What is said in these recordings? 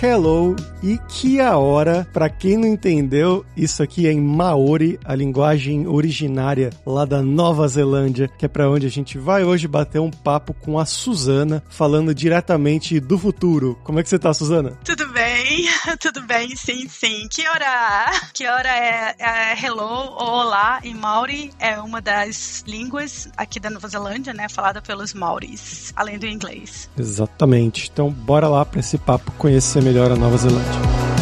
hello e kia ora. Pra quem não entendeu, isso aqui é em Maori, a linguagem originária lá da Nova Zelândia, que é pra onde a gente vai hoje bater um papo com a Suzana, falando diretamente do futuro. Como é que você tá, Suzana? Tudo bem, tudo bem, sim, sim. Que hora? Que hora é, é hello ou olá em Maori? É uma das línguas aqui da Nova Zelândia, né? Falada pelos Maoris, além do inglês. Exatamente. Então, bora lá para esse papo conhecer melhor a Nova Zelândia. World.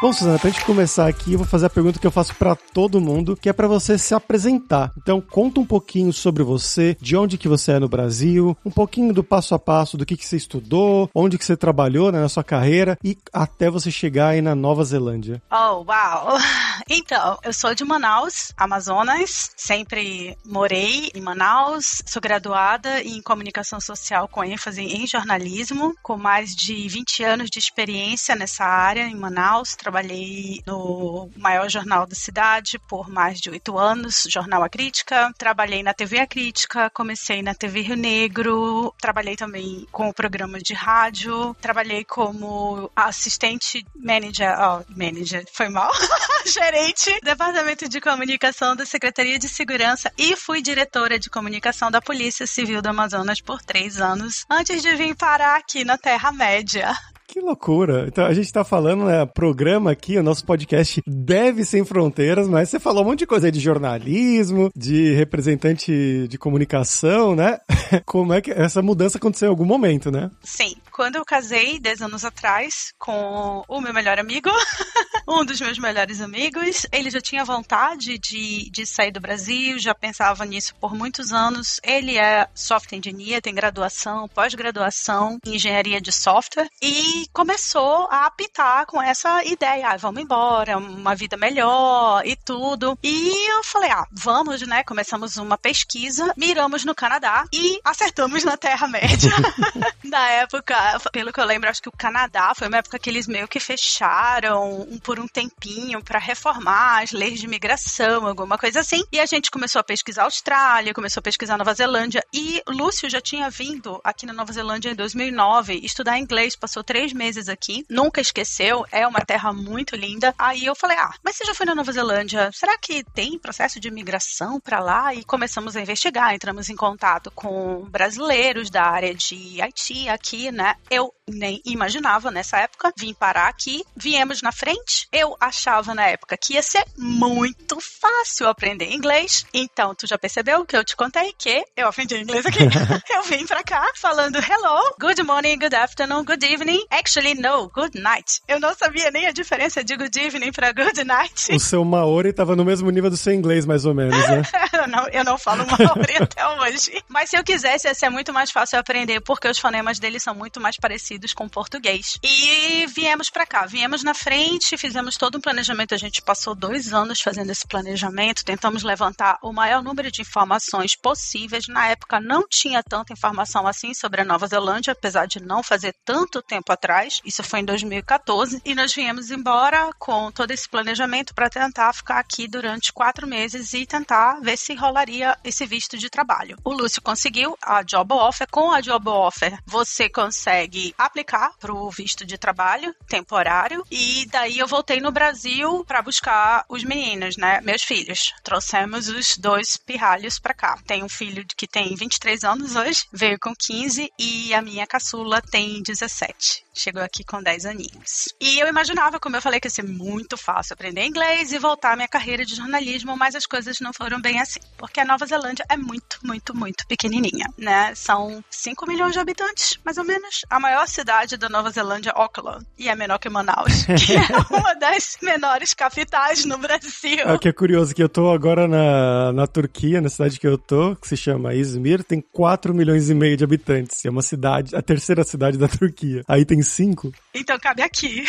Bom, Suzana, pra gente começar aqui, eu vou fazer a pergunta que eu faço para todo mundo, que é para você se apresentar. Então, conta um pouquinho sobre você, de onde que você é no Brasil, um pouquinho do passo a passo do que que você estudou, onde que você trabalhou né, na sua carreira e até você chegar aí na Nova Zelândia. Oh, uau! Então, eu sou de Manaus, Amazonas, sempre morei em Manaus, sou graduada em comunicação social com ênfase em jornalismo, com mais de 20 anos de experiência nessa área em Manaus, trabalhei no maior jornal da cidade por mais de oito anos, Jornal A Crítica. Trabalhei na TV A Crítica, comecei na TV Rio Negro, trabalhei também com o programa de rádio, trabalhei como assistente manager, oh, manager, foi mal, gerente departamento de comunicação da Secretaria de Segurança e fui diretora de comunicação da Polícia Civil do Amazonas por três anos, antes de vir parar aqui na Terra-média. Que loucura. Então a gente tá falando, né, programa aqui, o nosso podcast deve sem fronteiras, mas você falou um monte de coisa aí de jornalismo, de representante de comunicação, né? Como é que essa mudança aconteceu em algum momento, né? Sim. Quando eu casei, 10 anos atrás, com o meu melhor amigo, um dos meus melhores amigos, ele já tinha vontade de, de sair do Brasil, já pensava nisso por muitos anos. Ele é software engineer, tem graduação, pós-graduação em engenharia de software e começou a apitar com essa ideia, ah, vamos embora, uma vida melhor e tudo. E eu falei, ah, vamos, né? Começamos uma pesquisa, miramos no Canadá e acertamos na Terra-média. na época, pelo que eu lembro, acho que o Canadá foi uma época que eles meio que fecharam por um tempinho para reformar as leis de imigração, alguma coisa assim. E a gente começou a pesquisar a Austrália, começou a pesquisar a Nova Zelândia e Lúcio já tinha vindo aqui na Nova Zelândia em 2009 estudar inglês, passou três meses aqui, nunca esqueceu, é uma terra muito linda. Aí eu falei, ah, mas você já foi na Nova Zelândia? Será que tem processo de imigração para lá? E começamos a investigar, entramos em contato com brasileiros da área de Haiti aqui, né? Eu nem imaginava nessa época, vim parar aqui, viemos na frente. Eu achava na época que ia ser muito fácil aprender inglês. Então, tu já percebeu que eu te contei que eu aprendi inglês aqui. eu vim pra cá falando hello, good morning, good afternoon, good evening. Actually, no, good night. Eu não sabia nem a diferença de good evening pra good night. O seu Maori tava no mesmo nível do seu inglês, mais ou menos, né? eu, não, eu não falo Maori até hoje. Mas se eu quisesse, ia ser muito mais fácil aprender, porque os fonemas deles são muito mais parecidos parecidos com português. E viemos para cá, viemos na frente, fizemos todo um planejamento. A gente passou dois anos fazendo esse planejamento, tentamos levantar o maior número de informações possíveis. Na época não tinha tanta informação assim sobre a Nova Zelândia, apesar de não fazer tanto tempo atrás. Isso foi em 2014 e nós viemos embora com todo esse planejamento para tentar ficar aqui durante quatro meses e tentar ver se rolaria esse visto de trabalho. O Lúcio conseguiu a job offer. Com a job offer, você consegue aplicar para o visto de trabalho temporário e daí eu voltei no Brasil para buscar os meninos, né, meus filhos. Trouxemos os dois pirralhos para cá. Tem um filho que tem 23 anos hoje, veio com 15 e a minha caçula tem 17 chegou aqui com 10 aninhos. E eu imaginava, como eu falei, que ia ser muito fácil aprender inglês e voltar à minha carreira de jornalismo, mas as coisas não foram bem assim. Porque a Nova Zelândia é muito, muito, muito pequenininha, né? São 5 milhões de habitantes, mais ou menos. A maior cidade da Nova Zelândia é Auckland, e é menor que Manaus, que é uma das menores capitais no Brasil. É o que é curioso, que eu tô agora na, na Turquia, na cidade que eu tô, que se chama Izmir, tem 4 milhões e meio de habitantes. É uma cidade, a terceira cidade da Turquia. Aí tem cinco? Então cabe aqui.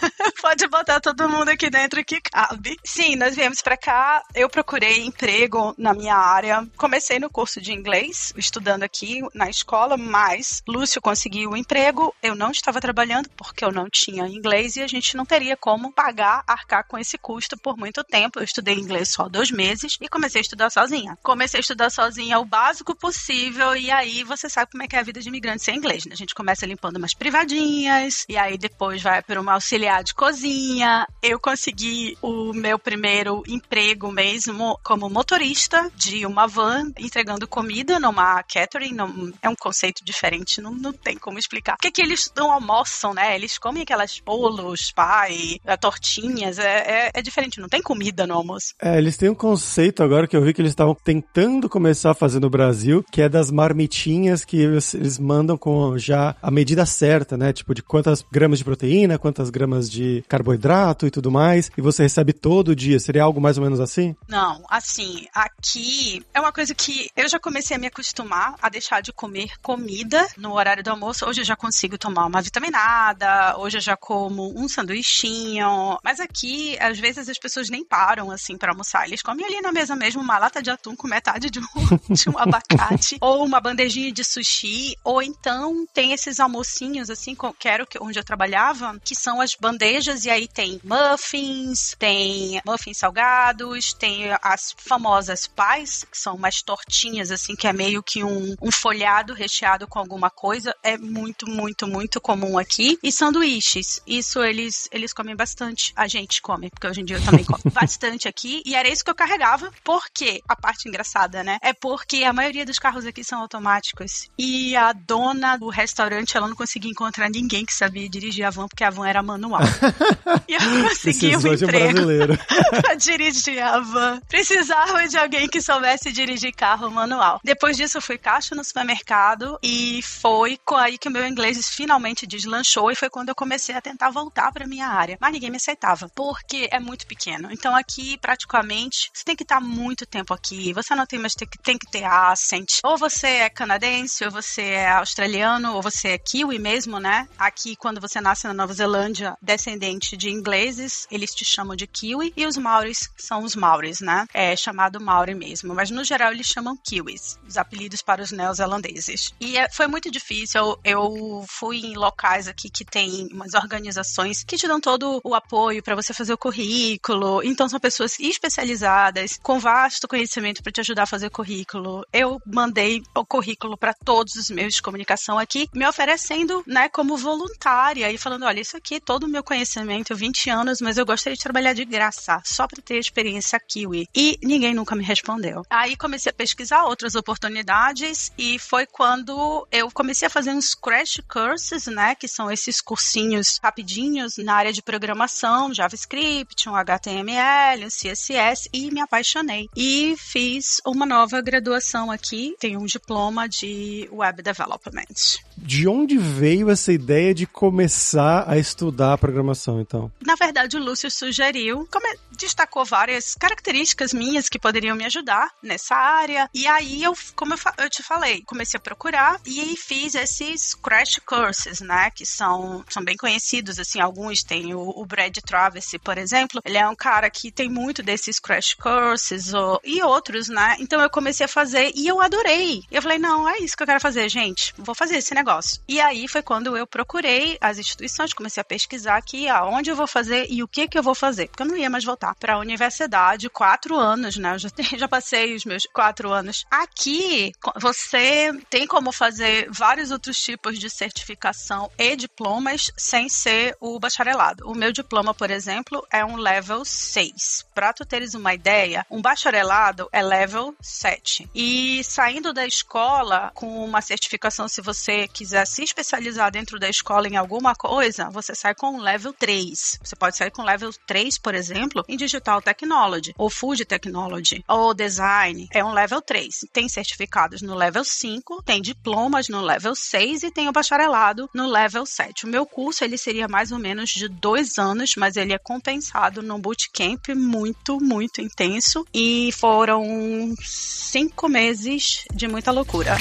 Pode botar todo mundo aqui dentro que cabe. Sim, nós viemos para cá. Eu procurei emprego na minha área. Comecei no curso de inglês, estudando aqui na escola, mas Lúcio conseguiu o um emprego. Eu não estava trabalhando porque eu não tinha inglês e a gente não teria como pagar, arcar com esse custo por muito tempo. Eu estudei inglês só dois meses e comecei a estudar sozinha. Comecei a estudar sozinha o básico possível e aí você sabe como é que é a vida de imigrante sem inglês, né? A gente começa limpando umas privadinhas e aí depois vai para uma auxiliar de cozinha. Eu consegui o meu primeiro emprego mesmo como motorista de uma van entregando comida numa catering. Num, é um conceito diferente, não, não tem como explicar. Porque que eles não almoçam, né? Eles comem aquelas bolos, pai, eh, tortinhas. É, é, é, diferente, não tem comida no almoço. É, eles têm um conceito agora que eu vi que eles estavam tentando começar a fazer no Brasil, que é das marmitinhas que eles mandam com já a medida certa, né? Tipo, de quantas gramas de proteína, quantas gramas de carboidrato e tudo mais, e você recebe todo dia. Seria algo mais ou menos assim? Não, assim, aqui é uma coisa que eu já comecei a me acostumar a deixar de comer comida no horário do almoço. Hoje eu já consigo tomar uma vitaminada, hoje eu já como um sanduichinho, mas aqui às vezes as pessoas nem param assim para almoçar. Eles comem ali na mesa mesmo uma lata de atum com metade de um, de um abacate ou uma bandejinha de sushi, ou então tem esses almocinhos assim, que era onde eu trabalhava, que são as bandejas e aí tem muffins, tem muffins salgados, tem as famosas pies, que são umas tortinhas assim, que é meio que um, um folhado recheado com alguma coisa. É muito, muito, muito comum aqui. E sanduíches. Isso eles, eles comem bastante. A gente come, porque hoje em dia eu também como bastante aqui. E era isso que eu carregava. Porque a parte engraçada, né? É porque a maioria dos carros aqui são automáticos. E a dona do restaurante, ela não conseguia encontrar ninguém que sabia dirigir a van, porque a van era manual. e eu consegui um emprego pra dirigir a van. Precisava de alguém que soubesse dirigir carro manual. Depois disso, eu fui caixa no supermercado e foi aí que o meu inglês finalmente deslanchou e foi quando eu comecei a tentar voltar para minha área. Mas ninguém me aceitava, porque é muito pequeno. Então aqui, praticamente, você tem que estar muito tempo aqui. Você não tem mais tem que, tem que ter accent. Ou você é canadense, ou você é australiano, ou você é kiwi mesmo, né? Aqui, quando você nasce na Nova Zelândia, descendente de ingleses, eles te chamam de kiwi. E os maoris são os maoris, né? É chamado maori mesmo. Mas no geral eles chamam kiwis, os apelidos para os neozelandeses. E é, foi muito difícil. Eu, eu fui em locais aqui que tem umas organizações que te dão todo o apoio para você fazer o currículo. Então são pessoas especializadas, com vasto conhecimento para te ajudar a fazer currículo. Eu mandei o currículo para todos os meios de comunicação aqui, me oferecendo, né, como voluntária e falando, olha, isso aqui, todo o meu conhecimento, 20 anos, mas eu gostaria de trabalhar de graça, só para ter experiência kiwi. E ninguém nunca me respondeu. Aí comecei a pesquisar outras oportunidades e foi quando eu comecei a fazer uns crash courses, né, que são esses cursinhos rapidinhos na área de programação, JavaScript, um HTML, um CSS e me apaixonei. E fiz uma nova graduação aqui, tenho um diploma de Web Development. De onde veio essa ideia de começar a estudar programação, então? Na verdade, o Lúcio sugeriu, destacou várias características minhas que poderiam me ajudar nessa área. E aí eu, como eu, eu te falei, comecei a procurar e fiz esses crash courses, né? Que são, são bem conhecidos, assim, alguns tem o, o Brad Travis, por exemplo. Ele é um cara que tem muito desses crash courses ou, e outros, né? Então eu comecei a fazer e eu adorei. Eu falei, não, é isso que eu quero fazer, gente. Vou fazer esse negócio. E aí foi quando eu procurei as instituições, comecei a pesquisar aqui aonde eu vou fazer e o que que eu vou fazer. Porque eu não ia mais voltar para a universidade quatro anos, né? Eu já, já passei os meus quatro anos. Aqui, você tem como fazer vários outros tipos de certificação e diplomas sem ser o bacharelado. O meu diploma, por exemplo, é um level 6. Para tu teres uma ideia, um bacharelado é level 7. E saindo da escola com uma certificação, se você quiser se especializar dentro da escola em alguma coisa, você sai com um level 3. Você pode sair com level 3, por exemplo, em Digital Technology, ou Food Technology, ou Design. É um level 3. Tem certificados no level 5, tem diplomas no level 6 e tem o bacharelado no level 7. O meu curso ele seria mais ou menos de dois anos, mas ele é compensado num bootcamp muito, muito intenso e foram cinco meses de muita loucura.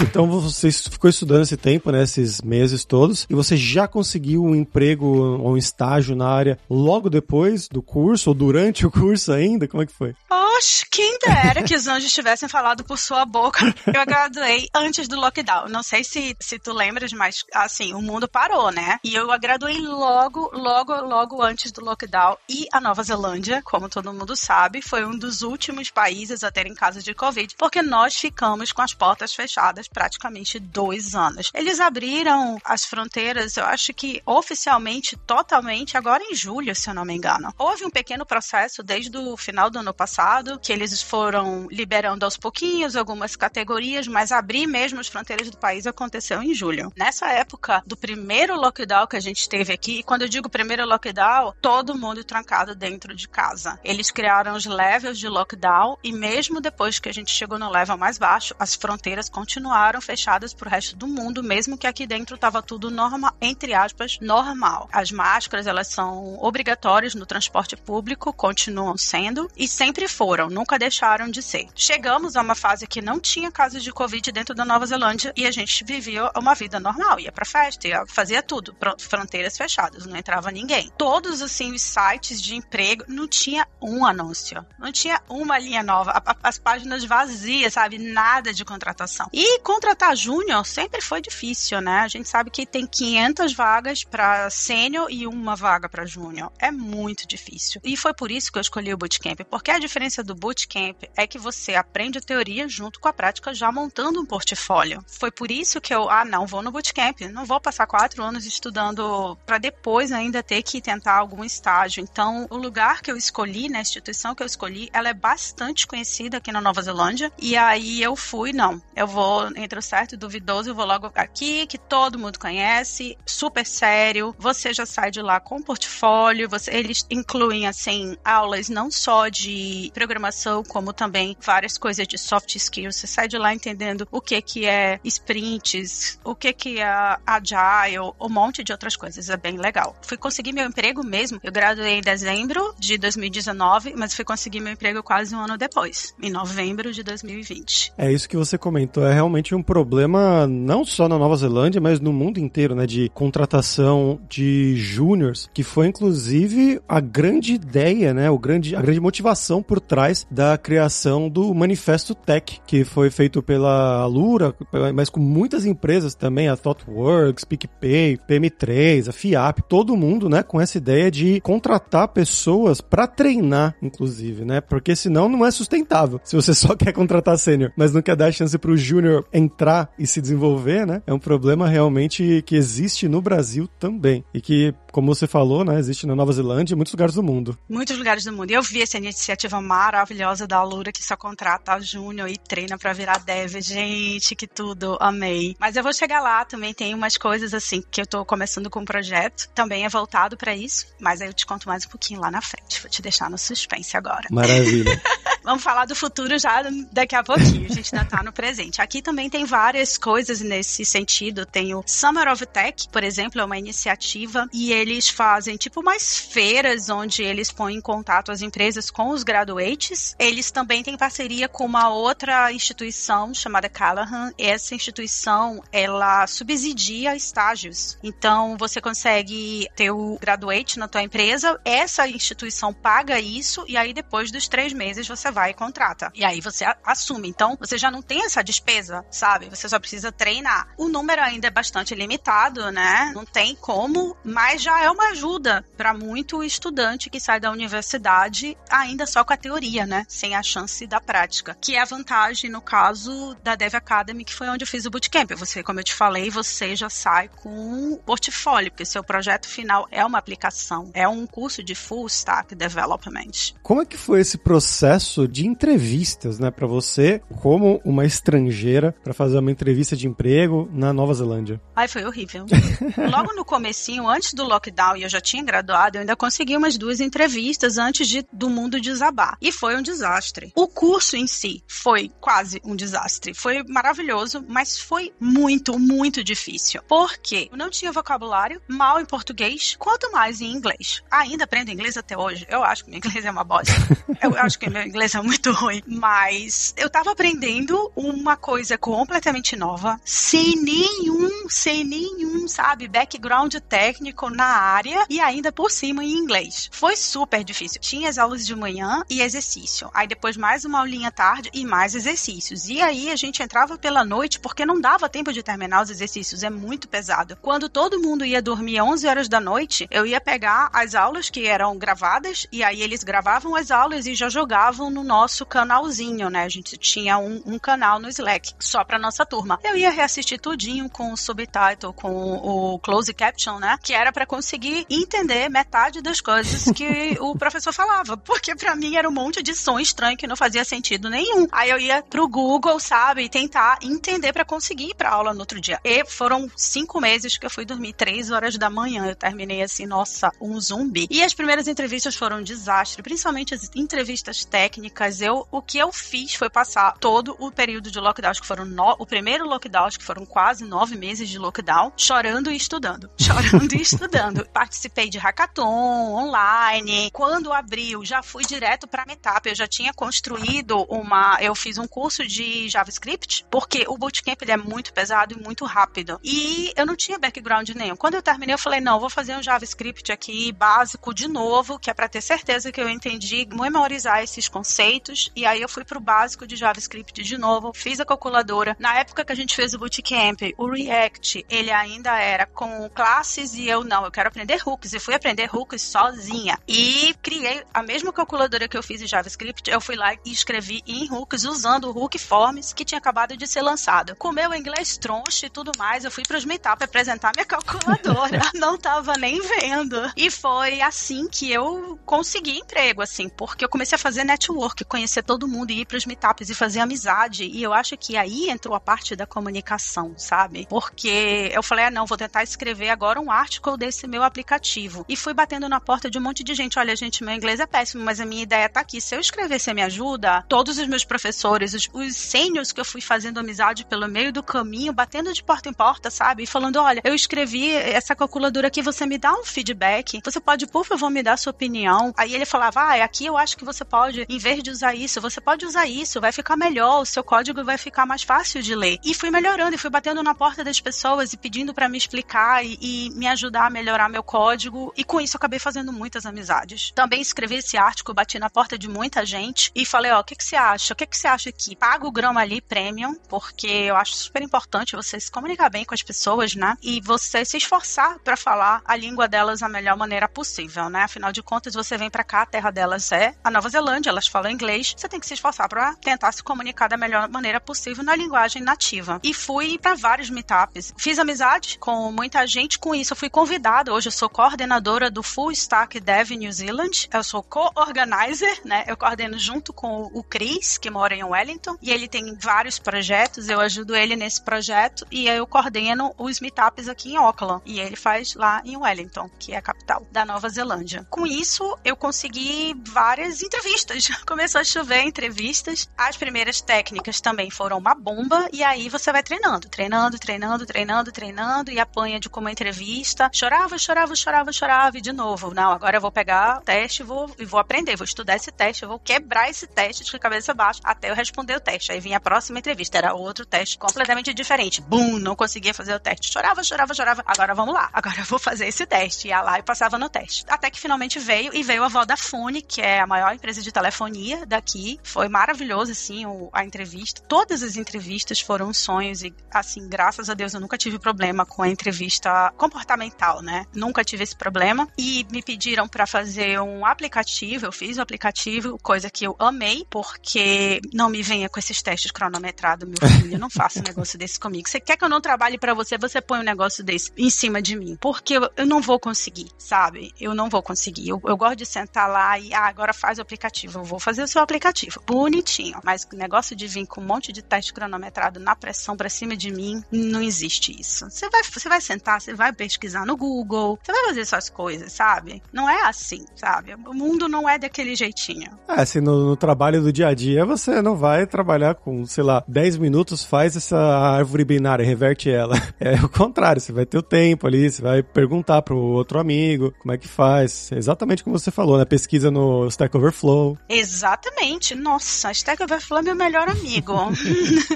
Então você ficou estudando esse tempo, né, esses meses todos, e você já conseguiu um emprego ou um estágio na área logo depois do curso ou durante o curso ainda? Como é que foi? Oxe, quem dera que os anjos tivessem falado por sua boca. Eu graduei antes do lockdown. Não sei se, se tu lembras, mas assim, o mundo parou, né? E eu graduei logo, logo, logo antes do lockdown. E a Nova Zelândia, como todo mundo sabe, foi um dos últimos países a terem casos de Covid, porque nós ficamos com as portas fechadas praticamente dois anos. Eles abriram as fronteiras, eu acho que oficialmente, totalmente, agora em julho, se eu não me engano. Houve um pequeno processo desde o final do ano passado, que eles foram liberando aos pouquinhos algumas categorias, mas abrir mesmo as fronteiras do país aconteceu em julho. Nessa época do primeiro lockdown que a gente teve aqui, e quando eu digo primeiro lockdown, todo mundo trancado dentro de casa. Eles criaram os levels de lockdown e mesmo depois que a gente chegou no level mais baixo, as fronteiras continuaram fechadas para o resto do mundo, mesmo que aqui dentro estava tudo normal, entre aspas, normal. As máscaras, elas são obrigatórias no transporte público, continuam sendo e sempre foram, nunca deixaram de ser. Chegamos a uma fase que não tinha casos de Covid dentro da Nova Zelândia e a gente vivia uma vida normal, ia para festa, ia, fazia tudo, fronteiras fechadas, não entrava ninguém. Todos assim os sites de emprego não tinha um anúncio, não tinha uma linha nova, as páginas vazias, sabe, nada de contratação. E contratar júnior sempre foi difícil, né? A gente sabe que tem 500 vagas para sênior e uma vaga para júnior. É muito difícil. E foi por isso que eu escolhi o bootcamp, porque a diferença do bootcamp é que você aprende a teoria junto com a prática já montando um portfólio. Foi por isso que eu, ah, não, vou no bootcamp, não vou passar quatro anos estudando para depois ainda ter que tentar algum estágio. Então, o lugar que eu escolhi, né, a instituição que eu escolhi, ela é bastante conhecida aqui na Nova Zelândia. E aí eu fui, não, eu vou entre o certo e duvidoso, eu vou logo aqui, que todo mundo conhece, super sério. Você já sai de lá com portfólio, você, eles incluem, assim, aulas não só de programação, como também várias coisas de soft skills. Você sai de lá entendendo o que que é sprints, o que que é agile, um monte de outras coisas. É bem legal. Fui conseguir meu emprego mesmo. Eu graduei em dezembro de 2019, mas fui conseguir meu emprego quase um ano depois, em novembro de 2020. É isso que você comentou. É realmente um problema não só na Nova Zelândia, mas no mundo inteiro, né? De contratação de júniors, que foi inclusive a grande ideia, né? O grande, a grande motivação por trás da criação do Manifesto Tech, que foi feito pela Alura, mas com muitas empresas também, a ThoughtWorks, PicPay, PM3, a FIAP, todo mundo, né? Com essa ideia de contratar pessoas para treinar, inclusive, né? Porque senão não é sustentável. Se você só quer contratar sênior, mas não quer dar chance pro júnior entrar e se desenvolver, né? É um problema realmente que existe no Brasil também. E que, como você falou, né? Existe na Nova Zelândia e muitos lugares do mundo. Muitos lugares do mundo. E eu vi essa iniciativa maravilhosa da Alura que só contrata júnior e treina para virar dev. Gente, que tudo. Amei. Mas eu vou chegar lá também. Tem umas coisas assim que eu tô começando com um projeto. Também é voltado para isso. Mas aí eu te conto mais um pouquinho lá na frente. Vou te deixar no suspense agora. Maravilha. Vamos falar do futuro já daqui a pouquinho. A gente ainda tá no presente. Aqui também tem várias coisas nesse sentido. Tem o Summer of Tech, por exemplo, é uma iniciativa e eles fazem tipo mais feiras onde eles põem em contato as empresas com os graduates. Eles também têm parceria com uma outra instituição chamada Callahan. Essa instituição, ela subsidia estágios. Então, você consegue ter o graduate na tua empresa, essa instituição paga isso e aí depois dos três meses você vai e contrata. E aí você assume. Então, você já não tem essa despesa, sabe? Você só precisa treinar. O número ainda é bastante limitado, né? Não tem como, mas já é uma ajuda para muito estudante que sai da universidade ainda só com a teoria, né? Sem a chance da prática. Que é a vantagem no caso da Dev Academy, que foi onde eu fiz o bootcamp. Você, como eu te falei, você já sai com um portfólio, porque seu projeto final é uma aplicação, é um curso de full stack development. Como é que foi esse processo de entrevistas, né, para você, como uma estrangeira, para fazer uma entrevista de emprego na Nova Zelândia? Ai, foi horrível. Logo no comecinho, antes do lockdown, e eu já tinha graduado, eu ainda consegui umas duas entrevistas antes de, do mundo desabar. E foi um desastre. O curso em si foi quase um desastre. Foi maravilhoso, mas foi muito, muito difícil. Porque eu não tinha vocabulário, mal em português, quanto mais em inglês. Ainda aprendo inglês até hoje. Eu acho que meu inglês é uma bosta. eu acho que meu inglês é muito ruim. Mas eu tava aprendendo uma coisa completamente nova, sem nenhum, sem nenhum, sabe, background técnico na área e ainda por cima em inglês. Foi super difícil. Tinha as aulas de manhã e exercício. Aí depois mais uma aulinha tarde e mais exercícios. E aí a gente entrava pela noite porque não dava tempo de terminar os exercícios. É muito pesado. Quando todo mundo ia dormir 11 horas da noite, eu ia pegar as aulas que eram gravadas e aí eles gravavam as aulas e já jogavam no nosso canalzinho, né? A gente tinha um, um canal no Slack só pra nossa turma. Eu ia reassistir tudinho com o subtitle, com o close caption, né? Que era para conseguir entender metade das coisas que o professor falava, porque para mim era um monte de som estranho que não fazia sentido nenhum. Aí eu ia pro Google, sabe, tentar entender para conseguir ir pra aula no outro dia. E foram cinco meses que eu fui dormir três horas da manhã. Eu terminei assim, nossa, um zumbi. E as primeiras entrevistas foram um desastre, principalmente as entrevistas técnicas. Eu, o que eu fiz foi passar todo o período de lockdown, que foram no, o primeiro lockdown, acho que foram quase nove meses de lockdown, chorando e estudando. Chorando e estudando. Participei de hackathon online. Quando abriu, já fui direto para Meetup. Eu já tinha construído uma. Eu fiz um curso de JavaScript, porque o bootcamp ele é muito pesado e muito rápido. E eu não tinha background nenhum. Quando eu terminei, eu falei: não, vou fazer um JavaScript aqui básico de novo, que é para ter certeza que eu entendi, memorizar esses conceitos. E aí eu fui pro básico de JavaScript de novo, fiz a calculadora. Na época que a gente fez o bootcamp, o React, ele ainda era com classes e eu não, eu quero aprender hooks. E fui aprender hooks sozinha. E criei a mesma calculadora que eu fiz em JavaScript, eu fui lá e escrevi em hooks usando o Hook Forms que tinha acabado de ser lançado. Com meu inglês troncho e tudo mais, eu fui para os meetup apresentar minha calculadora. não tava nem vendo. E foi assim que eu consegui emprego, assim, porque eu comecei a fazer network, conhecer todo mundo e ir para os meetups e fazer amizade. E eu acho que aí entrou a parte da comunicação, sabe? Porque eu falei, ah, não, vou tentar escrever agora um article desse meu aplicativo. E fui batendo na porta de um monte de gente. Olha, gente, meu inglês é péssimo, mas a minha ideia tá aqui. Se eu escrever, você me ajuda? Todos os meus professores, os, os que eu fui fazendo amizade pelo meio do caminho, batendo de porta em porta, sabe? E falando, olha, eu escrevi essa calculadora aqui, você me dá um feedback? Você pode, por favor, me dar sua opinião? Aí ele falava, ah, aqui eu acho que você pode, em vez de usar isso, você pode usar isso, vai ficar melhor, o seu código vai ficar mais fácil de ler. E fui melhorando e fui batendo na porta das pessoas e pedindo para me explicar e, e, me ajudar a melhorar meu código. E com isso acabei fazendo muitas amizades. Também escrevi esse artigo, bati na porta de muita gente e falei, ó, o que, que você acha? O que, que você acha aqui? Paga o grama ali premium, porque eu acho super importante você se comunicar bem com as pessoas, né? E você se esforçar para falar a língua delas da melhor maneira possível, né? Afinal de contas, você vem para cá, a terra delas é a Nova Zelândia, elas falam inglês, você tem que se esforçar para tentar se comunicar da melhor maneira possível na linguagem nativa. E fui para vários meetups. Fiz amizade com muita gente, com isso eu fui convidada. Hoje eu sou coordenadora do Full Stack Dev New Zealand. Eu sou co-organizer, né? Eu coordeno junto com o Chris, que mora em Wellington, e ele tem vários projetos. Eu ajudo ele nesse projeto e eu coordeno os meetups aqui em Auckland. E ele faz lá em Wellington, que é a capital da Nova Zelândia. Com isso, eu consegui várias entrevistas. Começou a chover entrevistas. As primeiras técnicas também foram uma bomba. E aí você vai treinando, treinando, treinando, treinando, treinando e apanha de como entrevista. Chorava, chorava, chorava, chorava. E de novo, não, agora eu vou pegar o teste e vou, vou aprender, vou estudar esse teste, eu vou quebrar esse teste de cabeça baixa até eu responder o teste. Aí vinha a próxima entrevista, era outro teste completamente diferente. Bum, não conseguia fazer o teste. Chorava, chorava, chorava. Agora vamos lá, agora eu vou fazer esse teste. Ia lá e passava no teste. Até que finalmente veio e veio a Vodafone, que é a maior empresa de telefonia daqui. Foi maravilhoso, assim, a entrevista. Todas as entrevistas foram sonhos e, assim, graças a Deus eu nunca tive problema com a entrevista comportamental, né? Nunca tive esse problema. E me pediram para fazer um aplicativo, eu fiz o aplicativo, coisa que eu amei, porque não me venha com esses testes cronometrados, meu filho. Não faça um negócio desse comigo. Você quer que eu não trabalhe para você, você põe um negócio desse em cima de mim. Porque eu, eu não vou conseguir, sabe? Eu não vou conseguir. Eu, eu gosto de sentar lá e, ah, agora faz o aplicativo. Eu vou fazer o seu aplicativo. Bonitinho. Mas o negócio de vir com um monte de teste cronometrado na pressão pra cima de mim, não existe isso. Você vai, você vai sentar, você vai pesquisar no Google, você vai fazer suas coisas, sabe? Não é assim, sabe? O mundo não é daquele jeitinho. É, assim, no, no trabalho do dia a dia, você não vai trabalhar com, sei lá, 10 minutos, faz essa árvore binária, reverte ela. É o contrário, você vai ter o tempo ali, você vai perguntar pro outro amigo como é que faz. É exatamente como você falou, né? Pesquisa no Stack Overflow. Exatamente Exatamente. Nossa, Stack Overflow é meu melhor amigo.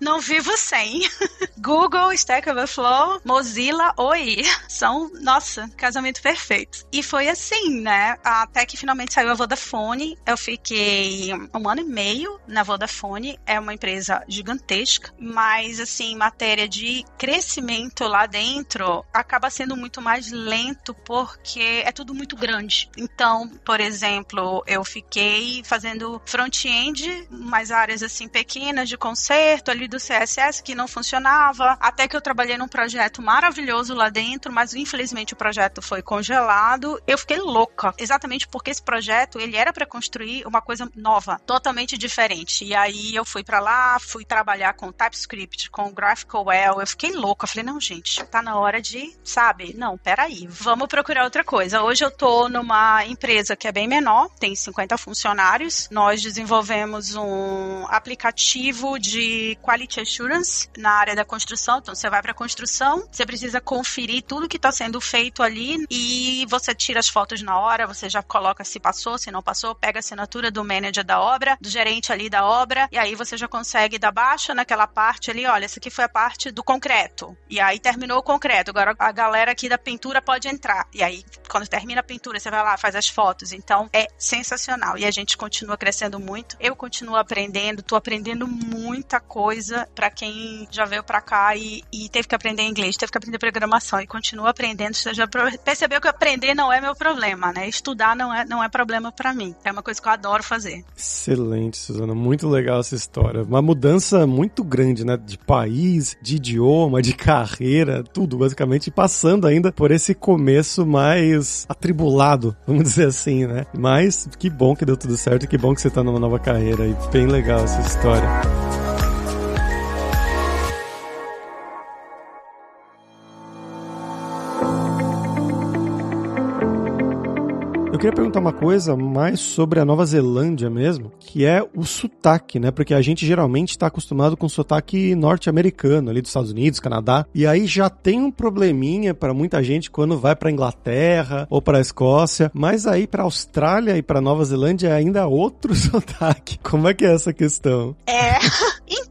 Não vivo sem. Google, Stack Overflow, Mozilla, oi. São, nossa, casamento perfeito. E foi assim, né? Até que finalmente saiu a Vodafone. Eu fiquei um ano e meio na Vodafone. É uma empresa gigantesca, mas assim, matéria de crescimento lá dentro acaba sendo muito mais lento porque é tudo muito grande. Então, por exemplo, eu fiquei fazendo front-end, umas áreas assim pequenas de conserto ali do CSS que não funcionava, até que eu trabalhei num projeto maravilhoso lá dentro, mas infelizmente o projeto foi congelado. Eu fiquei louca, exatamente porque esse projeto ele era para construir uma coisa nova, totalmente diferente. E aí eu fui para lá, fui trabalhar com TypeScript, com GraphQL. Eu fiquei louca, falei não, gente, tá na hora de, sabe? Não, peraí, vamos procurar outra coisa. Hoje eu tô numa empresa que é bem menor, tem 50 funcionários. Nós desenvolvemos um aplicativo de qualidade Quality Assurance na área da construção. Então, você vai para a construção, você precisa conferir tudo que está sendo feito ali e você tira as fotos na hora, você já coloca se passou, se não passou, pega a assinatura do manager da obra, do gerente ali da obra, e aí você já consegue dar baixa naquela parte ali, olha, essa aqui foi a parte do concreto. E aí terminou o concreto. Agora a galera aqui da pintura pode entrar. E aí, quando termina a pintura, você vai lá, faz as fotos. Então, é sensacional. E a gente continua crescendo muito. Eu continuo aprendendo, tô aprendendo muita coisa coisa para quem já veio para cá e, e, teve que aprender inglês, teve que aprender programação e continua aprendendo. Você já percebeu que aprender não é meu problema, né? Estudar não é, não é problema para mim. É uma coisa que eu adoro fazer. Excelente, Suzana. Muito legal essa história. Uma mudança muito grande, né? De país, de idioma, de carreira, tudo basicamente, passando ainda por esse começo mais atribulado, vamos dizer assim, né? Mas que bom que deu tudo certo, que bom que você tá numa nova carreira e bem legal essa história. Eu queria perguntar uma coisa mais sobre a Nova Zelândia mesmo, que é o sotaque, né? Porque a gente geralmente está acostumado com sotaque norte-americano, ali dos Estados Unidos, Canadá, e aí já tem um probleminha para muita gente quando vai para Inglaterra ou para Escócia, mas aí para Austrália e para Nova Zelândia é ainda outro sotaque. Como é que é essa questão? É.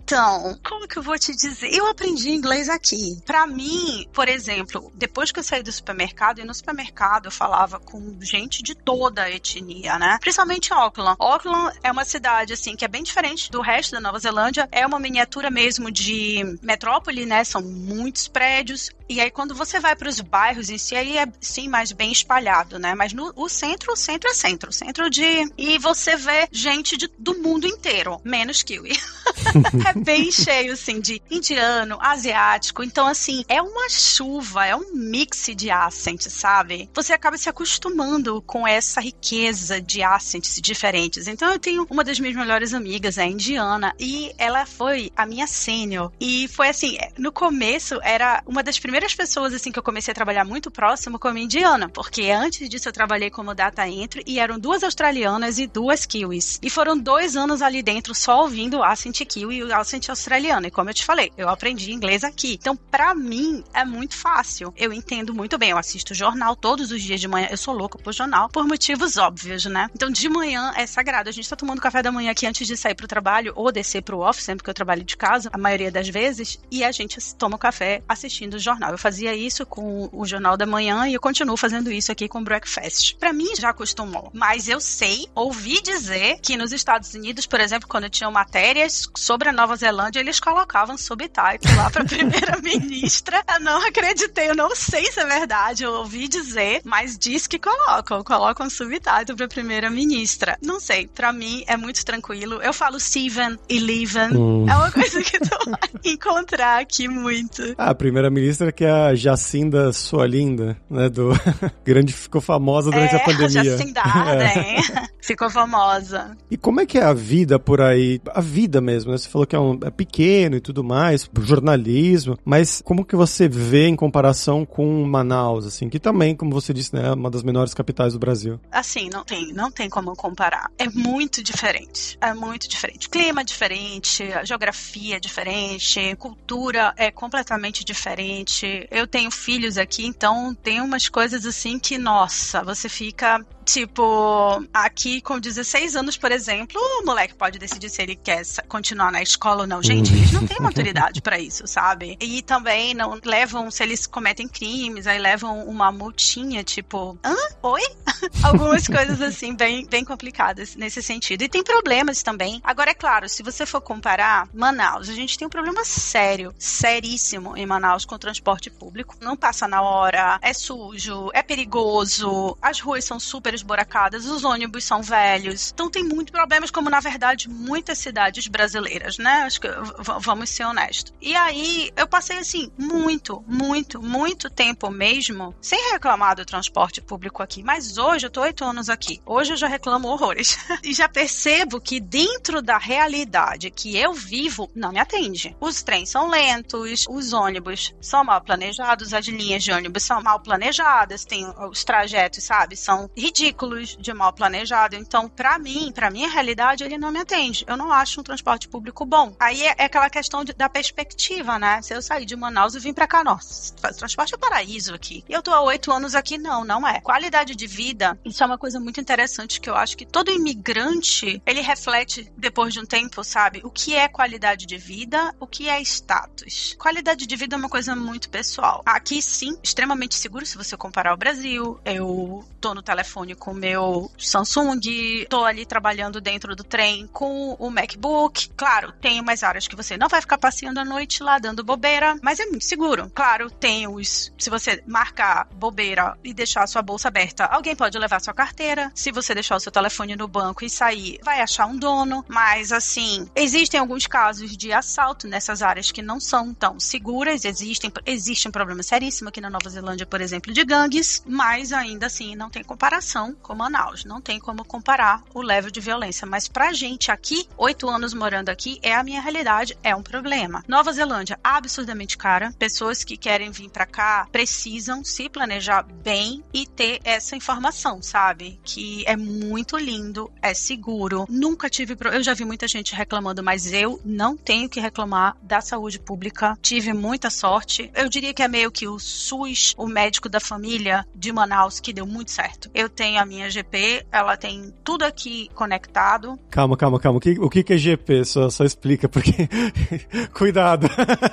Então, como que eu vou te dizer? Eu aprendi inglês aqui. Para mim, por exemplo, depois que eu saí do supermercado, e no supermercado eu falava com gente de toda a etnia, né? Principalmente Auckland. Auckland é uma cidade, assim, que é bem diferente do resto da Nova Zelândia. É uma miniatura mesmo de metrópole, né? São muitos prédios. E aí, quando você vai para os bairros em si, aí é sim mais bem espalhado, né? Mas no o centro, o centro é centro. Centro de. E você vê gente de, do mundo inteiro, menos Kiwi. é bem cheio, assim, de indiano, asiático. Então, assim, é uma chuva, é um mix de accents, sabe? Você acaba se acostumando com essa riqueza de accents diferentes. Então, eu tenho uma das minhas melhores amigas, é indiana, e ela foi a minha sênior. E foi assim, no começo, era uma das primeiras pessoas, assim, que eu comecei a trabalhar muito próximo com a indiana, porque antes disso eu trabalhei como data entry e eram duas australianas e duas kiwis. E foram dois anos ali dentro só ouvindo accent kiwi e o accent australiano. E como eu te falei, eu aprendi inglês aqui. Então, para mim, é muito fácil. Eu entendo muito bem. Eu assisto jornal todos os dias de manhã. Eu sou louca por jornal, por motivos óbvios, né? Então, de manhã é sagrado. A gente tá tomando café da manhã aqui antes de sair pro trabalho ou descer pro office, sempre que eu trabalho de casa, a maioria das vezes, e a gente toma café assistindo o jornal. Eu fazia isso com o jornal da manhã e eu continuo fazendo isso aqui com o breakfast. Para mim já acostumou, mas eu sei, ouvi dizer que nos Estados Unidos, por exemplo, quando tinham matérias sobre a Nova Zelândia, eles colocavam subtitle lá pra primeira-ministra. eu não acreditei, eu não sei se é verdade, eu ouvi dizer, mas diz que colocam, colocam subtitle pra primeira-ministra. Não sei, pra mim é muito tranquilo. Eu falo Steven e Leven, hum. é uma coisa que tu vai encontrar aqui muito. Ah, a primeira-ministra que é a Jacinda Soalinda, né, do grande ficou famosa durante é, a pandemia. Jacindada, é. Ficou famosa. E como é que é a vida por aí? A vida mesmo, né? Você falou que é, um, é pequeno e tudo mais, jornalismo, mas como que você vê em comparação com Manaus, assim, que também, como você disse, né, é uma das menores capitais do Brasil? Assim, não tem, não tem como comparar. É muito diferente. É muito diferente. Clima é diferente, geografia é diferente, cultura é completamente diferente. Eu tenho filhos aqui, então tem umas coisas assim que, nossa, você fica Tipo, aqui com 16 anos, por exemplo, o moleque pode decidir se ele quer continuar na escola ou não. Gente, eles não têm maturidade para isso, sabe? E também não levam, se eles cometem crimes, aí levam uma multinha, tipo, hã? Oi? Algumas coisas assim, bem, bem complicadas nesse sentido. E tem problemas também. Agora, é claro, se você for comparar Manaus, a gente tem um problema sério, seríssimo em Manaus com o transporte público. Não passa na hora, é sujo, é perigoso, as ruas são super esboracadas, os ônibus são velhos. Então tem muitos problemas, como na verdade muitas cidades brasileiras, né? Acho que vamos ser honestos. E aí eu passei assim muito, muito, muito tempo mesmo sem reclamar do transporte público aqui. Mas hoje eu tô oito anos aqui. Hoje eu já reclamo horrores. e já percebo que dentro da realidade que eu vivo, não me atende. Os trens são lentos, os ônibus são mal planejados, as linhas de ônibus são mal planejadas, tem os trajetos, sabe, são ridículos de mal planejado. Então, para mim, para minha realidade, ele não me atende. Eu não acho um transporte público bom. Aí é, é aquela questão de, da perspectiva, né? Se eu sair de Manaus e vim para cá, nossa, transporte é paraíso aqui. E eu tô há oito anos aqui, não, não é. Qualidade de vida, isso é uma coisa muito interessante que eu acho que todo imigrante, ele reflete depois de um tempo, sabe? O que é qualidade de vida, o que é status. Qualidade de vida é uma coisa muito pessoal. Aqui sim, extremamente seguro se você comparar ao Brasil. Eu tô no telefone com o meu Samsung, tô ali trabalhando dentro do trem com o MacBook. Claro, tem umas áreas que você não vai ficar passeando à noite lá dando bobeira, mas é muito seguro. Claro, tem os. Se você marcar bobeira e deixar a sua bolsa aberta, alguém pode levar sua carteira. Se você deixar o seu telefone no banco e sair, vai achar um dono. Mas assim, existem alguns casos de assalto nessas áreas que não são tão seguras. Existem, existe um problema seríssimo aqui na Nova Zelândia, por exemplo, de gangues, mas ainda assim não tem comparação com Manaus. Não tem como comparar o level de violência. Mas pra gente aqui, oito anos morando aqui, é a minha realidade, é um problema. Nova Zelândia, absurdamente cara. Pessoas que querem vir para cá precisam se planejar bem e ter essa informação, sabe? Que é muito lindo, é seguro. Nunca tive. Pro... Eu já vi muita gente reclamando, mas eu não tenho que reclamar da saúde pública. Tive muita sorte. Eu diria que é meio que o SUS, o médico da família de Manaus, que deu muito certo. Eu tenho a minha GP, ela tem tudo aqui conectado. Calma, calma, calma. O que, o que é GP? Só, só explica, porque. Cuidado.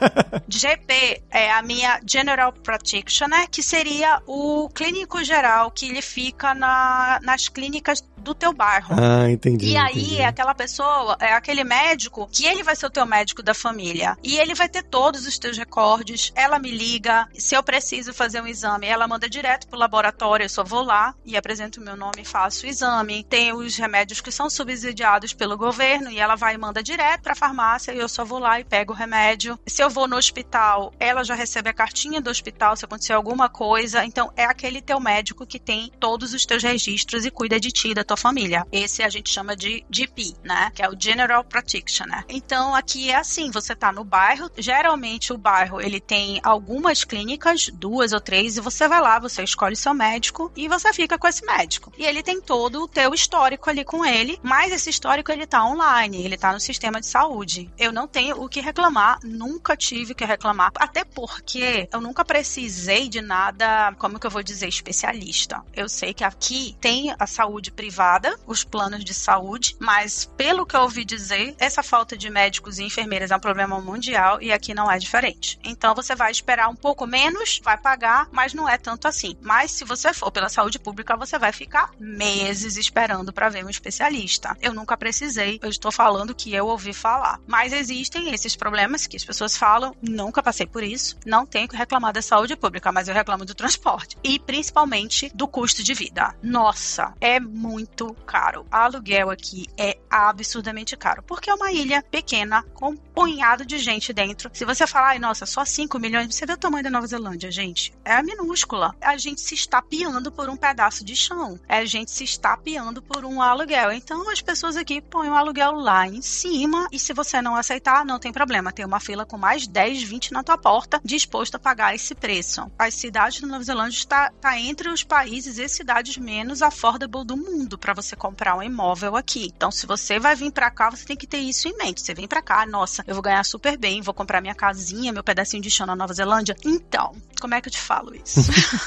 GP é a minha General Practitioner, que seria o clínico geral que ele fica na, nas clínicas do teu bairro. Ah, entendi. E aí, entendi. é aquela pessoa, é aquele médico que ele vai ser o teu médico da família. E ele vai ter todos os teus recordes. Ela me liga. Se eu preciso fazer um exame, ela manda direto pro laboratório. Eu só vou lá e apresento o meu nome e faço o exame. Tem os remédios que são subsidiados pelo governo e ela vai e manda direto pra farmácia e eu só vou lá e pego o remédio. Se eu vou no hospital, ela já recebe a cartinha do hospital se acontecer alguma coisa. Então, é aquele teu médico que tem todos os teus registros e cuida de ti, da tua família. Esse a gente chama de GP, né? Que é o General Practitioner. Então aqui é assim, você tá no bairro, geralmente o bairro ele tem algumas clínicas, duas ou três, e você vai lá, você escolhe seu médico e você fica com esse médico. E ele tem todo o teu histórico ali com ele, mas esse histórico ele tá online, ele tá no sistema de saúde. Eu não tenho o que reclamar, nunca tive que reclamar, até porque eu nunca precisei de nada, como que eu vou dizer, especialista. Eu sei que aqui tem a saúde privada, os planos de saúde, mas pelo que eu ouvi dizer, essa falta de médicos e enfermeiras é um problema mundial e aqui não é diferente. Então você vai esperar um pouco menos, vai pagar, mas não é tanto assim. Mas se você for pela saúde pública, você vai ficar meses esperando para ver um especialista. Eu nunca precisei, eu estou falando que eu ouvi falar. Mas existem esses problemas que as pessoas falam, nunca passei por isso, não tenho que reclamar da saúde pública, mas eu reclamo do transporte e principalmente do custo de vida. Nossa, é muito caro. Aluguel aqui é absurdamente caro, porque é uma ilha pequena com um punhado de gente dentro. Se você falar, ai, nossa, só 5 milhões, você vê o tamanho da Nova Zelândia, gente. É minúscula. A gente se está piando por um pedaço de chão. É a gente se está piando por um aluguel. Então as pessoas aqui põem o aluguel lá em cima e se você não aceitar, não tem problema. Tem uma fila com mais 10, 20 na tua porta disposto a pagar esse preço. As cidades da Nova Zelândia está, tá entre os países e cidades menos affordable do mundo para você comprar um imóvel aqui. Então, se você vai vir para cá, você tem que ter isso em mente. Você vem para cá, nossa, eu vou ganhar super bem, vou comprar minha casinha, meu pedacinho de chão na Nova Zelândia. Então, como é que eu te falo isso?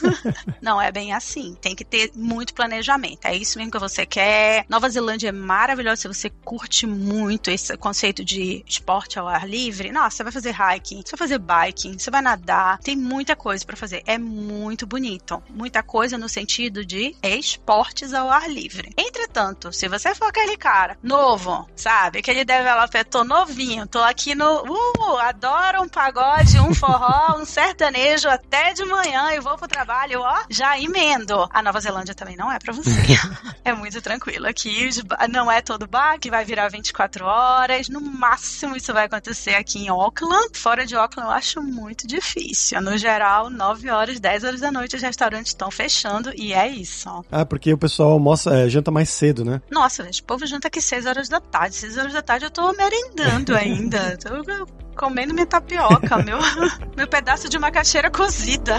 não é bem assim. Tem que ter muito planejamento. É isso mesmo que você quer. Nova Zelândia é maravilhosa se você curte muito esse conceito de esporte ao ar livre. Nossa, você vai fazer hiking, você vai fazer biking, você vai nadar. Tem muita coisa para fazer. É muito bonito. Muita coisa no sentido de esportes ao ar livre. Entretanto, se você for aquele cara novo, sabe? Aquele developer, tô novinho, tô aqui no. Uh, adoro um pagode, um forró, um sertanejo até de manhã e vou pro trabalho, ó, já emendo. A Nova Zelândia também não é para você. é muito tranquilo. Aqui não é todo bar que vai virar 24 horas. No máximo, isso vai acontecer aqui em Auckland. Fora de Auckland, eu acho muito difícil. No geral, 9 horas, 10 horas da noite, os restaurantes estão fechando e é isso. Ah, porque o pessoal almoça, é, janta mais cedo, né? Nossa, gente, o povo janta aqui 6 horas da tarde. 6 horas da tarde eu tô merendando ainda. tô comendo minha tapioca, meu, meu pedaço de macaxeira cozida.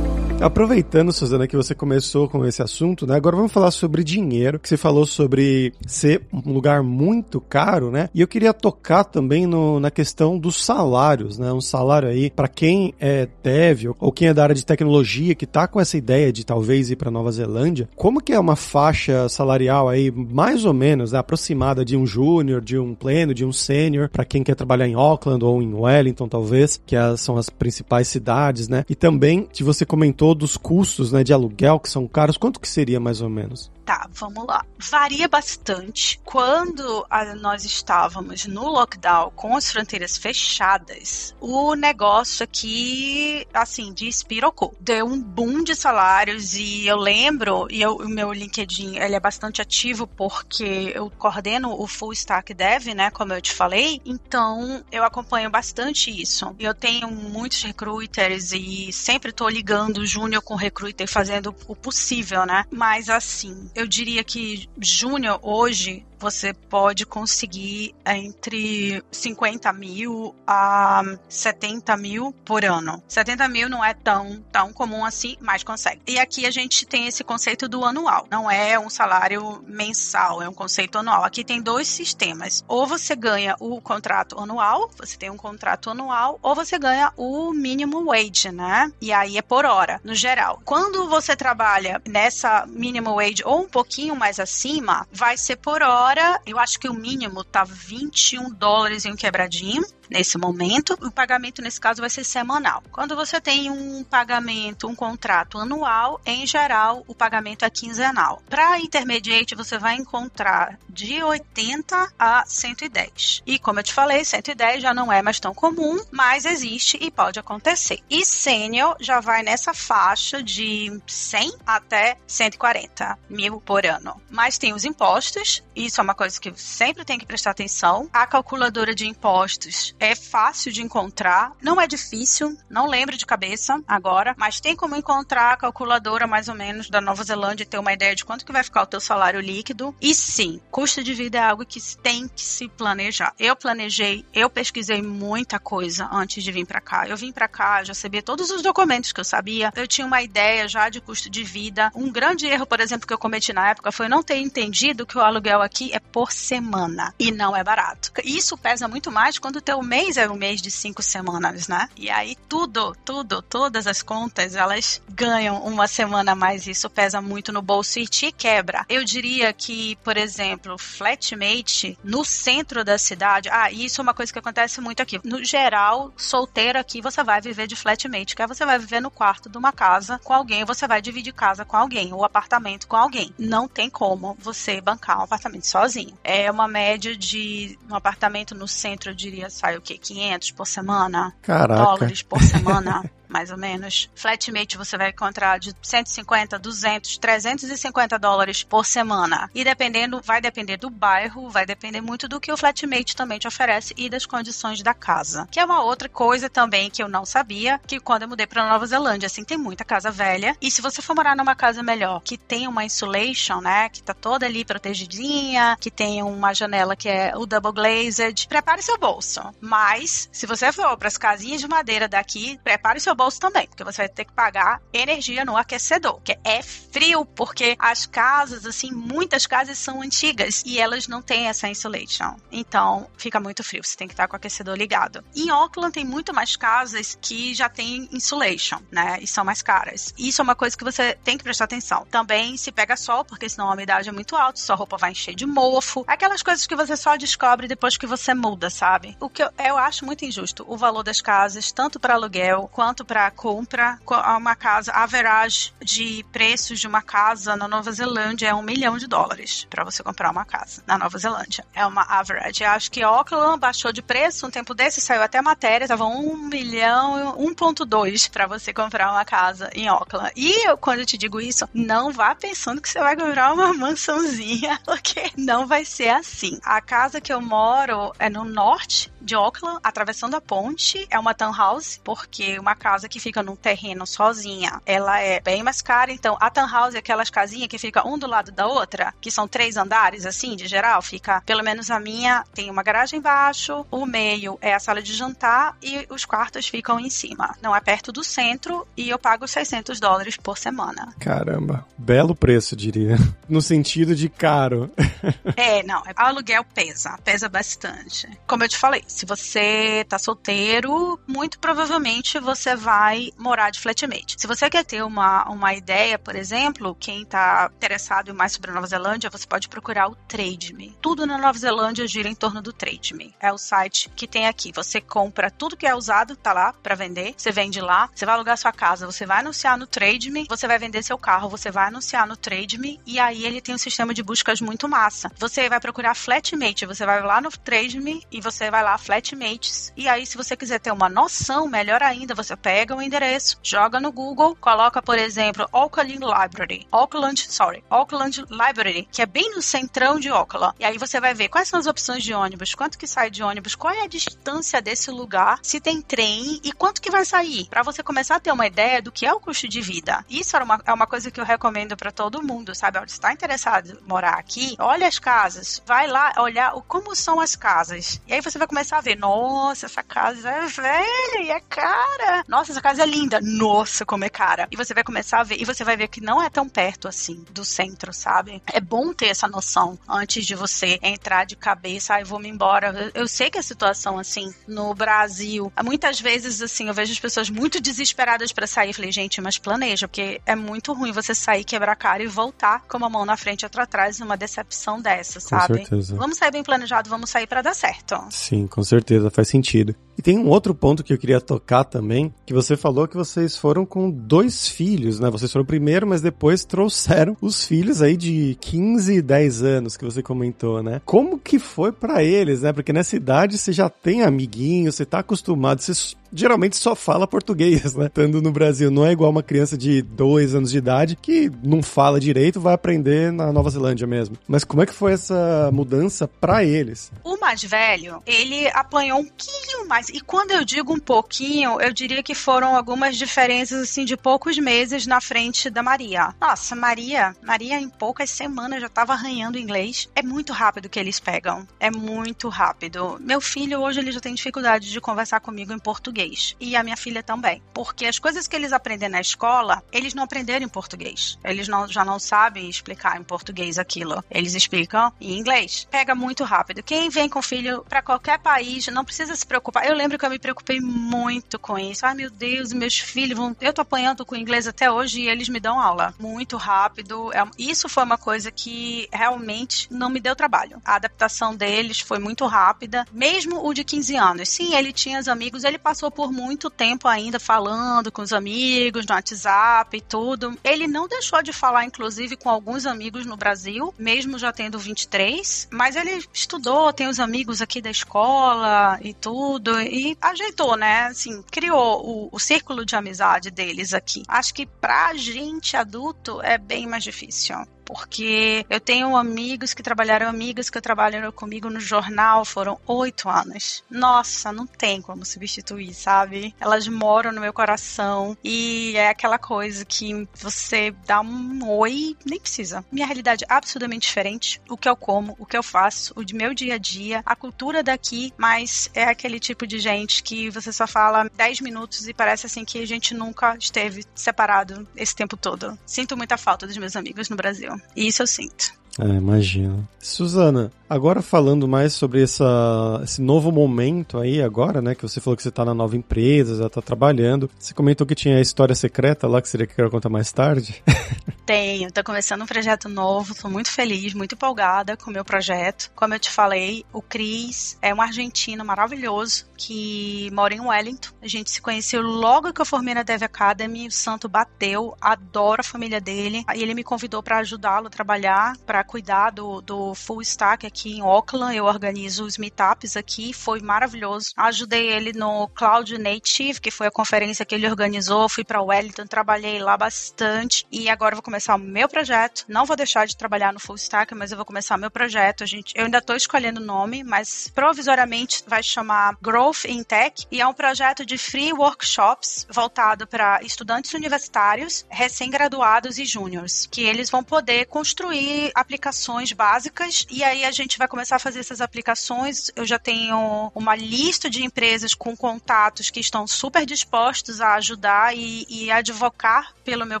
Aproveitando, Suzana, que você começou com esse assunto, né? Agora vamos falar sobre dinheiro, que você falou sobre ser um lugar muito caro, né? E eu queria tocar também no, na questão dos salários, né? Um salário aí para quem é dev ou quem é da área de tecnologia que tá com essa ideia de talvez ir para Nova Zelândia, como que é uma faixa salarial aí mais ou menos né? aproximada de um júnior, de um pleno, de um sênior, para quem quer trabalhar em Auckland ou em Wellington talvez, que são as principais cidades, né? E também, se você comentou dos custos né, de aluguel, que são caros, quanto que seria mais ou menos? Tá, vamos lá. Varia bastante. Quando a, nós estávamos no lockdown com as fronteiras fechadas, o negócio aqui, assim, despirocou. Deu um boom de salários e eu lembro, e eu, o meu LinkedIn, ele é bastante ativo porque eu coordeno o Full Stack Dev, né, como eu te falei, então eu acompanho bastante isso. Eu tenho muitos recruiters e sempre tô ligando júnior com recruiter fazendo o possível, né? Mas assim, eu diria que Júnior hoje você pode conseguir entre 50 mil a 70 mil por ano. 70 mil não é tão, tão comum assim, mas consegue. E aqui a gente tem esse conceito do anual. Não é um salário mensal, é um conceito anual. Aqui tem dois sistemas. Ou você ganha o contrato anual, você tem um contrato anual, ou você ganha o mínimo wage, né? E aí é por hora, no geral. Quando você trabalha nessa mínimo wage ou um pouquinho mais acima, vai ser por hora Agora, eu acho que o mínimo tá 21 dólares em um quebradinho nesse momento. O pagamento, nesse caso, vai ser semanal. Quando você tem um pagamento, um contrato anual, em geral, o pagamento é quinzenal. Para intermediate, você vai encontrar de 80 a 110. E como eu te falei, 110 já não é mais tão comum, mas existe e pode acontecer. E sênior já vai nessa faixa de 100 até 140 mil por ano. Mas tem os impostos, isso é uma coisa que sempre tem que prestar atenção. A calculadora de impostos é fácil de encontrar, não é difícil, não lembro de cabeça agora, mas tem como encontrar a calculadora mais ou menos da Nova Zelândia e ter uma ideia de quanto que vai ficar o teu salário líquido. E sim, custo de vida é algo que tem que se planejar. Eu planejei, eu pesquisei muita coisa antes de vir para cá. Eu vim para cá, já sabia todos os documentos que eu sabia. Eu tinha uma ideia já de custo de vida. Um grande erro, por exemplo, que eu cometi na época foi não ter entendido que o aluguel aqui é por semana e não é barato. Isso pesa muito mais quando o teu mês é um mês de cinco semanas, né? E aí tudo, tudo, todas as contas, elas ganham uma semana a mais. Isso pesa muito no bolso e te quebra. Eu diria que, por exemplo, flatmate no centro da cidade. Ah, isso é uma coisa que acontece muito aqui. No geral, solteiro aqui, você vai viver de flatmate, que é você vai viver no quarto de uma casa com alguém, você vai dividir casa com alguém, ou apartamento com alguém. Não tem como você bancar um apartamento sozinho. É uma média de um apartamento no centro, eu diria, sai o quê? 500 por semana? Caraca. Dólares por semana? mais ou menos. Flatmate você vai encontrar de 150, 200, 350 dólares por semana. E dependendo, vai depender do bairro, vai depender muito do que o Flatmate também te oferece e das condições da casa. Que é uma outra coisa também que eu não sabia, que quando eu mudei para Nova Zelândia, assim, tem muita casa velha. E se você for morar numa casa melhor, que tem uma insulation, né, que tá toda ali protegidinha, que tem uma janela que é o double glazed, prepare seu bolso. Mas, se você for para as casinhas de madeira daqui, prepare seu bolso bolso também, porque você vai ter que pagar energia no aquecedor, que é frio, porque as casas, assim, muitas casas são antigas e elas não têm essa insulation. Então, fica muito frio, você tem que estar com o aquecedor ligado. Em Auckland tem muito mais casas que já tem insulation, né? E são mais caras. Isso é uma coisa que você tem que prestar atenção. Também se pega sol, porque senão a umidade é muito alta, sua roupa vai encher de mofo. Aquelas coisas que você só descobre depois que você muda, sabe? O que eu, eu acho muito injusto, o valor das casas, tanto para aluguel quanto para compra. Uma casa, a average de preços de uma casa na Nova Zelândia é um milhão de dólares para você comprar uma casa na Nova Zelândia. É uma average. Acho que Auckland baixou de preço um tempo desse, saiu até matéria, tava um milhão, 1.2 para você comprar uma casa em Auckland. E eu, quando eu te digo isso, não vá pensando que você vai comprar uma mansãozinha, porque não vai ser assim. A casa que eu moro é no norte de Auckland, atravessando a ponte, é uma townhouse, porque uma casa que fica num terreno sozinha, ela é bem mais cara. Então, a townhouse é aquelas casinhas que fica um do lado da outra, que são três andares, assim, de geral, fica, pelo menos a minha, tem uma garagem embaixo, o meio é a sala de jantar e os quartos ficam em cima. Não é perto do centro e eu pago 600 dólares por semana. Caramba, belo preço, diria. No sentido de caro. é, não, aluguel pesa, pesa bastante. Como eu te falei, se você tá solteiro, muito provavelmente você vai morar de flatmate. Se você quer ter uma, uma ideia, por exemplo, quem tá interessado em mais sobre a Nova Zelândia, você pode procurar o TradeMe. Tudo na Nova Zelândia gira em torno do TradeMe. É o site que tem aqui. Você compra tudo que é usado, tá lá para vender. Você vende lá, você vai alugar sua casa, você vai anunciar no TradeMe, você vai vender seu carro, você vai anunciar no TradeMe e aí ele tem um sistema de buscas muito massa. Você vai procurar flatmate, você vai lá no TradeMe e você vai lá Flatmates. E aí, se você quiser ter uma noção, melhor ainda, você pega o endereço, joga no Google, coloca, por exemplo, Auckland Library. Auckland, sorry, Auckland Library, que é bem no centrão de Auckland. E aí você vai ver quais são as opções de ônibus, quanto que sai de ônibus, qual é a distância desse lugar, se tem trem e quanto que vai sair, para você começar a ter uma ideia do que é o custo de vida. Isso uma, é uma coisa que eu recomendo para todo mundo, sabe? Se está interessado em morar aqui, olha as casas, vai lá olhar como são as casas. E aí você vai começar a ver, nossa, essa casa é velha e é cara. Nossa, essa casa é linda. Nossa, como é cara. E você vai começar a ver, e você vai ver que não é tão perto assim do centro, sabe? É bom ter essa noção antes de você entrar de cabeça, ai, ah, vou me embora. Eu, sei que a situação assim no Brasil, muitas vezes assim, eu vejo as pessoas muito desesperadas para sair. Eu falei, gente, mas planeja, porque é muito ruim você sair, quebrar a cara e voltar com uma mão na frente e outra atrás numa decepção dessa, sabe? Com certeza. Vamos sair bem planejado, vamos sair para dar certo. Sim, com certeza, faz sentido. E tem um outro ponto que eu queria tocar também, que você falou que vocês foram com dois filhos, né? Vocês foram primeiro, mas depois trouxeram os filhos aí de 15 e 10 anos que você comentou, né? Como que foi para eles, né? Porque nessa idade você já tem amiguinho, você tá acostumado, você geralmente só fala português, né? Estando no Brasil. Não é igual uma criança de dois anos de idade que não fala direito, vai aprender na Nova Zelândia mesmo. Mas como é que foi essa mudança para eles? O mais velho, ele apanhou um pouquinho mais. E quando eu digo um pouquinho, eu diria que foram algumas diferenças, assim, de poucos meses na frente da Maria. Nossa, Maria, Maria em poucas semanas já tava arranhando inglês. É muito rápido que eles pegam. É muito rápido. Meu filho hoje ele já tem dificuldade de conversar comigo em português português. E a minha filha também. Porque as coisas que eles aprendem na escola, eles não aprenderam em português. Eles não, já não sabem explicar em português aquilo. Eles explicam em inglês. Pega muito rápido. Quem vem com filho para qualquer país não precisa se preocupar. Eu lembro que eu me preocupei muito com isso. Ai, meu Deus, meus filhos vão. Eu tô apanhando com inglês até hoje e eles me dão aula. Muito rápido. É... Isso foi uma coisa que realmente não me deu trabalho. A adaptação deles foi muito rápida. Mesmo o de 15 anos. Sim, ele tinha os amigos, ele passou por muito tempo ainda falando com os amigos no WhatsApp e tudo. Ele não deixou de falar, inclusive, com alguns amigos no Brasil, mesmo já tendo 23, mas ele estudou, tem os amigos aqui da escola e tudo, e ajeitou, né? Assim, criou o, o círculo de amizade deles aqui. Acho que pra gente adulto é bem mais difícil. Porque eu tenho amigos que trabalharam, amigas que trabalharam comigo no jornal, foram oito anos. Nossa, não tem como substituir, sabe? Elas moram no meu coração e é aquela coisa que você dá um oi, nem precisa. Minha realidade é absurdamente diferente. O que eu como, o que eu faço, o de meu dia a dia, a cultura daqui, mas é aquele tipo de gente que você só fala 10 minutos e parece assim que a gente nunca esteve separado esse tempo todo. Sinto muita falta dos meus amigos no Brasil. E isso eu sinto. É, imagino. Suzana, agora falando mais sobre essa, esse novo momento aí agora, né, que você falou que você tá na nova empresa, já tá trabalhando. Você comentou que tinha a história secreta lá, que seria que eu contar mais tarde. Tenho, tô começando um projeto novo, tô muito feliz, muito empolgada com o meu projeto. Como eu te falei, o Cris é um argentino maravilhoso que mora em Wellington. A gente se conheceu logo que eu formei na Dev Academy, o santo bateu, adoro a família dele. E ele me convidou para ajudá-lo a trabalhar, para cuidar do, do full stack aqui em Auckland. Eu organizo os meetups aqui, foi maravilhoso. Ajudei ele no Cloud Native, que foi a conferência que ele organizou. Fui para Wellington, trabalhei lá bastante e agora vou começar o meu projeto. Não vou deixar de trabalhar no full stack, mas eu vou começar meu projeto. A gente, eu ainda estou escolhendo o nome, mas provisoriamente vai chamar Growth in Tech e é um projeto de free workshops voltado para estudantes universitários, recém-graduados e júniores, que eles vão poder construir aplicações básicas e aí a gente vai começar a fazer essas aplicações. Eu já tenho uma lista de empresas com contatos que estão super dispostos a ajudar e, e advocar pelo meu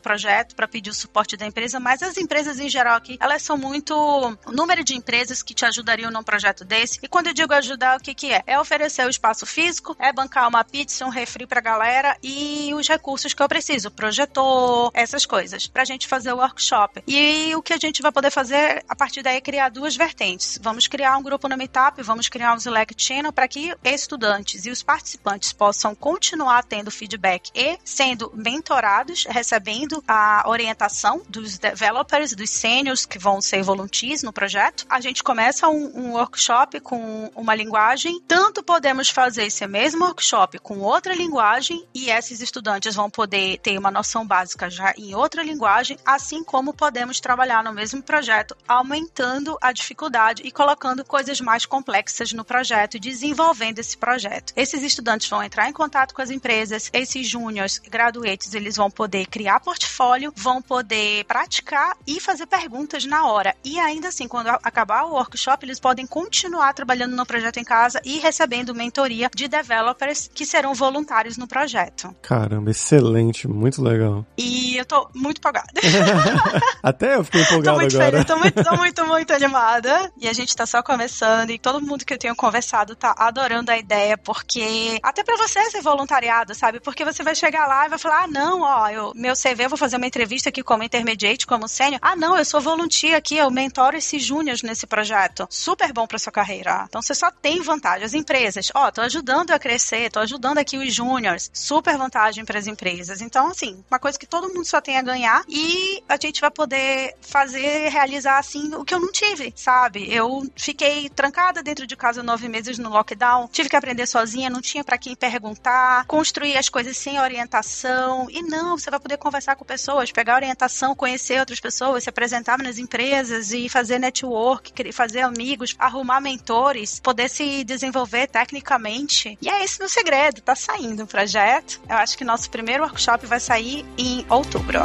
projeto para pedir o suporte da empresa, mas as empresas em geral aqui, elas são muito. O número de empresas que te ajudariam num projeto desse. E quando eu digo ajudar, o que, que é? É oferecer o espaço físico, é bancar uma pizza, um refri pra galera e os recursos que eu preciso, projetor, essas coisas, pra gente fazer o workshop. E o que a gente vai poder fazer a partir daí é criar duas vertentes. Vamos criar um grupo no Meetup, vamos criar um Select Channel para que estudantes e os participantes possam continuar tendo feedback e sendo mentorados, recebendo a orientação dos developers, dos seniors que vão ser volunteers no projeto. A gente começa um, um workshop com uma linguagem, tanto podemos fazer esse mesmo workshop com outra linguagem e esses estudantes vão poder ter uma noção básica já em outra linguagem, assim como podemos trabalhar no mesmo projeto, aumentando a dificuldade e colocando coisas mais complexas no projeto, desenvolvendo esse projeto. Esses estudantes vão entrar em contato com as empresas, esses júniores, graduates, eles vão poder criar portfólio, vão poder praticar e fazer perguntas na hora. E ainda assim, quando acabar o workshop, eles podem continuar trabalhando no projeto em casa e recebendo mentoria de developers que serão voluntários no projeto. Caramba, excelente, muito legal. E eu tô muito empolgada. Até eu fiquei empolgado tô muito agora. Feliz, tô muito, tô muito, muito animada. E a gente tá só começando e todo mundo que eu tenho conversado tá adorando a ideia, porque até para você ser voluntariado, sabe? Porque você vai chegar lá e vai falar: "Ah, não, ó, eu, meu CV, eu vou fazer uma entrevista aqui como intermediate, como sênior. Ah, não, eu sou volunteer aqui, eu mentoro esses júniores nesse projeto. Super bom para sua carreira. Então você só tem vantagem. As empresas, ó, tô ajudando a crescer, tô ajudando aqui os júniores. Super vantagem para as empresas. Então, assim, uma coisa que todo mundo só tem a ganhar e a gente vai poder fazer, realizar assim o que eu não tive, sabe? Eu fiquei trancada dentro de casa nove meses no lockdown, tive que aprender sozinha, não tinha para quem perguntar, construir as coisas sem orientação. E não, você vai poder conversar com pessoas, pegar orientação conhecer outras pessoas, se apresentar nas empresas e fazer network, fazer amigos, arrumar mentores, poder se desenvolver tecnicamente. E é esse meu segredo, tá saindo o projeto. Eu acho que nosso primeiro workshop vai sair em outubro.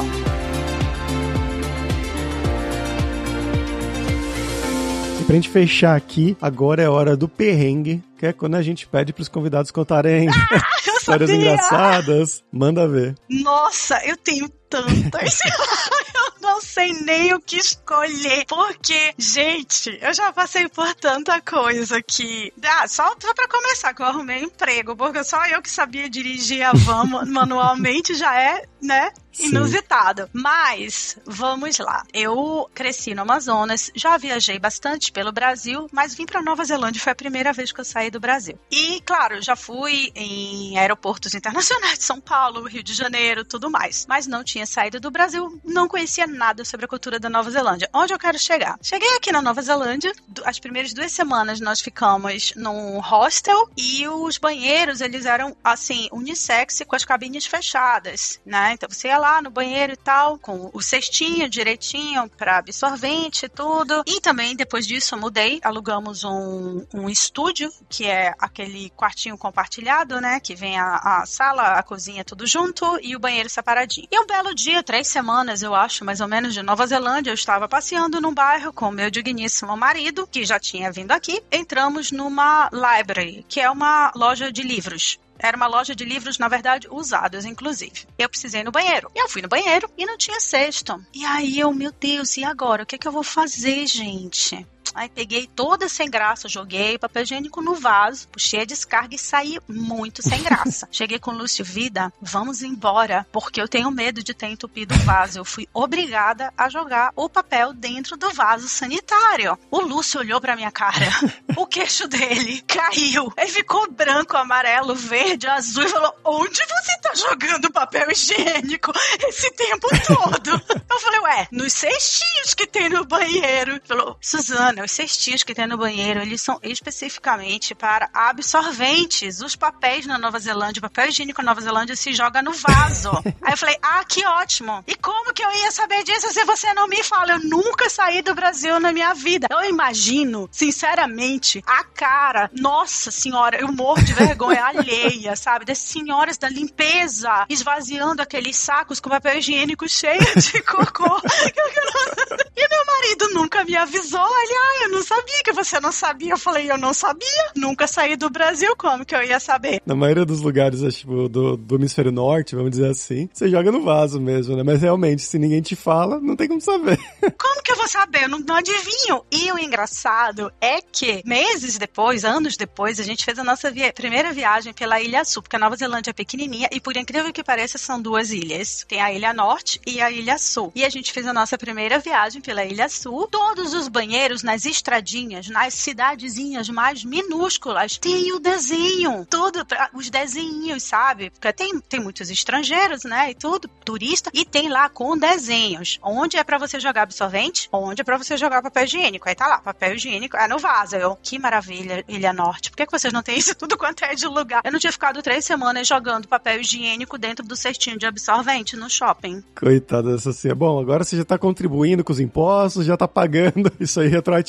Pra gente fechar aqui, agora é hora do perrengue, que é quando a gente pede pros convidados contarem ah, histórias engraçadas. Manda ver. Nossa, eu tenho tantas. eu não sei nem o que escolher. Porque, gente, eu já passei por tanta coisa aqui. Ah, só, só pra começar, que eu arrumei emprego, porque só eu que sabia dirigir a van manualmente já é, né? Inusitado. Sim. Mas, vamos lá. Eu cresci no Amazonas, já viajei bastante pelo Brasil, mas vim pra Nova Zelândia, foi a primeira vez que eu saí do Brasil. E, claro, já fui em aeroportos internacionais de São Paulo, Rio de Janeiro, tudo mais. Mas não tinha tinha saído do Brasil, não conhecia nada sobre a cultura da Nova Zelândia. Onde eu quero chegar? Cheguei aqui na Nova Zelândia, as primeiras duas semanas nós ficamos num hostel e os banheiros, eles eram, assim, unissex com as cabines fechadas, né? Então você ia lá no banheiro e tal, com o cestinho direitinho para absorvente e tudo. E também, depois disso, eu mudei, alugamos um, um estúdio, que é aquele quartinho compartilhado, né? Que vem a, a sala, a cozinha, tudo junto e o banheiro separadinho. E um belo dia, três semanas, eu acho, mais ou menos, de Nova Zelândia, eu estava passeando num bairro com meu digníssimo marido, que já tinha vindo aqui. Entramos numa library, que é uma loja de livros. Era uma loja de livros, na verdade, usados, inclusive. Eu precisei no banheiro. Eu fui no banheiro e não tinha cesto. E aí eu, meu Deus, e agora? O que, é que eu vou fazer, gente? Aí peguei toda sem graça, joguei papel higiênico no vaso, puxei a descarga e saí muito sem graça. Cheguei com o Lúcio, vida, vamos embora, porque eu tenho medo de ter entupido o vaso. Eu fui obrigada a jogar o papel dentro do vaso sanitário. O Lúcio olhou pra minha cara, o queixo dele caiu. Ele ficou branco, amarelo, verde, azul e falou: Onde você tá jogando papel higiênico esse tempo todo? Eu falei, ué, nos cestinhos que tem no banheiro. Ele falou, Suzana, os cestinhos que tem no banheiro, eles são especificamente para absorventes. Os papéis na Nova Zelândia, o papel higiênico na Nova Zelândia se joga no vaso. Aí eu falei, ah, que ótimo. E como que eu ia saber disso se você não me fala? Eu nunca saí do Brasil na minha vida. Eu imagino, sinceramente, a cara, nossa senhora, eu morro de vergonha alheia, sabe? Das senhoras da limpeza esvaziando aqueles sacos com papel higiênico cheio de cocô. e meu marido nunca me avisou. Ele, ah, eu não sabia que você não sabia. Eu falei, eu não sabia. Nunca saí do Brasil, como que eu ia saber? Na maioria dos lugares, tipo, do, do hemisfério norte, vamos dizer assim, você joga no vaso mesmo, né? Mas realmente, se ninguém te fala, não tem como saber. Como que eu vou saber? Eu não, não adivinho. E o engraçado é que meses depois, anos depois, a gente fez a nossa via primeira viagem pela Ilha Sul, porque a Nova Zelândia é pequenininha e por incrível que pareça, são duas ilhas. Tem a Ilha Norte e a Ilha Sul. E a gente fez a nossa primeira viagem pela Ilha Sul. Todos os banheiros nas estradinhas, nas cidadezinhas mais minúsculas, tem o desenho. Tudo, os desenhos, sabe? Porque tem, tem muitos estrangeiros, né? E tudo, turista. E tem lá com desenhos. Onde é para você jogar absorvente? Onde é para você jogar papel higiênico? Aí tá lá, papel higiênico. É no vaso. Eu, que maravilha, Ilha Norte. Por que, que vocês não têm isso tudo quanto é de lugar? Eu não tinha ficado três semanas jogando papel higiênico dentro do cestinho de absorvente no shopping. Coitada dessa assim. Bom, agora você já tá contribuindo com os impostos, já tá pagando isso aí retroativo.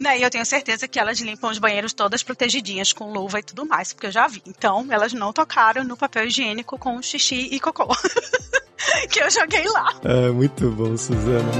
Né, e eu tenho certeza que elas limpam os banheiros todas protegidinhas com luva e tudo mais, porque eu já vi. Então, elas não tocaram no papel higiênico com xixi e cocô. que eu joguei lá. É, muito bom, Suzana.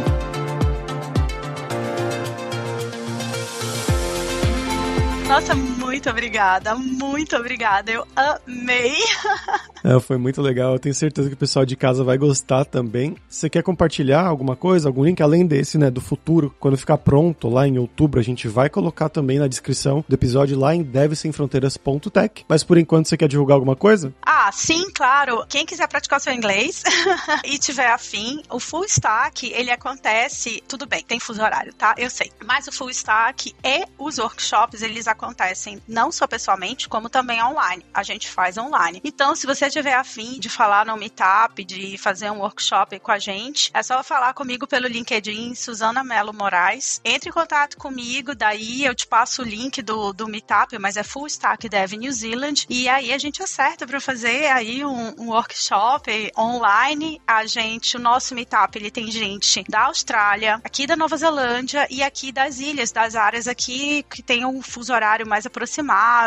Nossa, muito obrigada, muito obrigada. Eu amei. É, foi muito legal. Eu tenho certeza que o pessoal de casa vai gostar também. Você quer compartilhar alguma coisa, algum link além desse, né, do futuro? Quando ficar pronto lá em outubro, a gente vai colocar também na descrição do episódio lá em devesemfronteiras.tech. Mas por enquanto você quer divulgar alguma coisa? Ah, sim, claro. Quem quiser praticar o seu inglês e tiver afim, o Full Stack, ele acontece, tudo bem, tem fuso horário, tá? Eu sei. Mas o Full Stack e os workshops, eles acontecem não só pessoalmente, como também online. A gente faz online. Então, se você tiver afim de falar no Meetup, de fazer um workshop com a gente, é só falar comigo pelo LinkedIn, Suzana Melo Moraes. Entre em contato comigo, daí eu te passo o link do, do Meetup, mas é Full Stack Dev New Zealand, e aí a gente acerta para fazer aí um, um, workshop online. A gente, o nosso Meetup, ele tem gente da Austrália, aqui da Nova Zelândia e aqui das ilhas, das áreas aqui que tem um fuso horário mais aproximado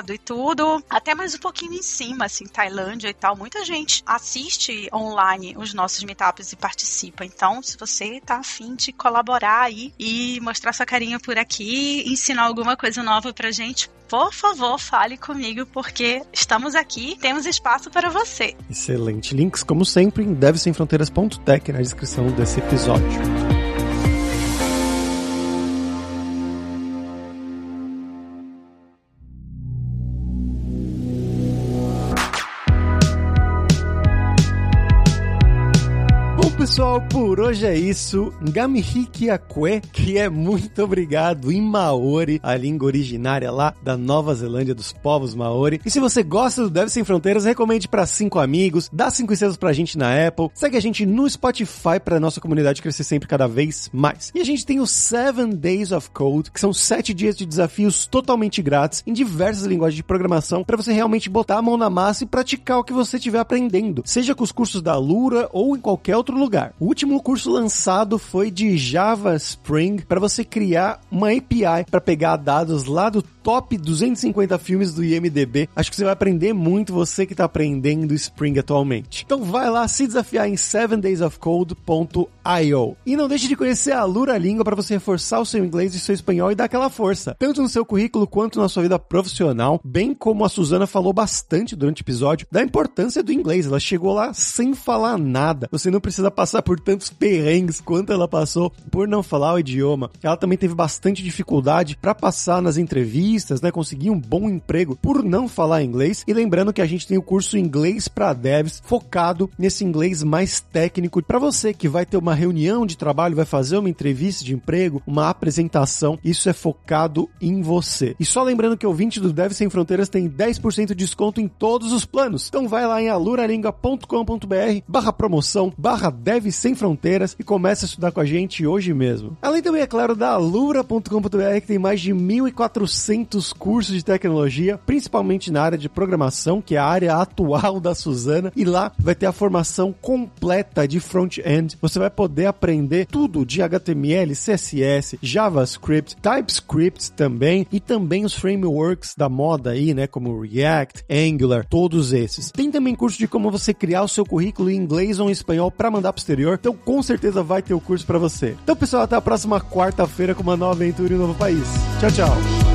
e tudo, até mais um pouquinho em cima, assim, Tailândia e tal muita gente assiste online os nossos meetups e participa. Então, se você tá afim de colaborar aí e mostrar sua carinha por aqui, ensinar alguma coisa nova pra gente, por favor, fale comigo, porque estamos aqui, temos espaço para você. Excelente. Links, como sempre, em devesemfronteiras.tech na descrição desse episódio. Pessoal, por hoje é isso. Ngamihiki Akwe, que é muito obrigado em Maori, a língua originária lá da Nova Zelândia dos povos Maori. E se você gosta do Deve Sem Fronteiras, recomende para cinco amigos, dá cinco estrelas pra gente na Apple, segue a gente no Spotify pra nossa comunidade crescer sempre cada vez mais. E a gente tem o Seven Days of Code, que são sete dias de desafios totalmente grátis em diversas linguagens de programação para você realmente botar a mão na massa e praticar o que você estiver aprendendo, seja com os cursos da Lura ou em qualquer outro lugar. O último curso lançado foi de Java Spring para você criar uma API para pegar dados lá do top 250 filmes do IMDb. Acho que você vai aprender muito você que está aprendendo Spring atualmente. Então vai lá se desafiar em 7daysofcode.io. E não deixe de conhecer a Lura Língua para você reforçar o seu inglês e seu espanhol e dar aquela força, tanto no seu currículo quanto na sua vida profissional, bem como a Suzana falou bastante durante o episódio da importância do inglês. Ela chegou lá sem falar nada. Você não precisa passar por tantos perrengues quanto ela passou por não falar o idioma. Ela também teve bastante dificuldade para passar nas entrevistas, né, conseguir um bom emprego por não falar inglês. E lembrando que a gente tem o curso Inglês para Devs focado nesse inglês mais técnico para você que vai ter uma reunião de trabalho, vai fazer uma entrevista de emprego, uma apresentação. Isso é focado em você. E só lembrando que o 20 do Dev Sem Fronteiras tem 10% de desconto em todos os planos. Então vai lá em aluralinga.com.br barra promoção, barra Dev Sem Fronteiras e comece a estudar com a gente hoje mesmo. Além também, é claro, da alura.com.br que tem mais de 1.400 cursos de tecnologia, principalmente na área de programação, que é a área atual da Suzana, e lá vai ter a formação completa de front-end. Você vai poder aprender tudo de HTML, CSS, JavaScript, TypeScript também, e também os frameworks da moda aí, né, como React, Angular, todos esses. Tem também curso de como você criar o seu currículo em inglês ou em espanhol para mandar pro exterior, então com certeza vai ter o curso para você. Então, pessoal, até a próxima quarta-feira com uma nova aventura em um novo país. Tchau, tchau.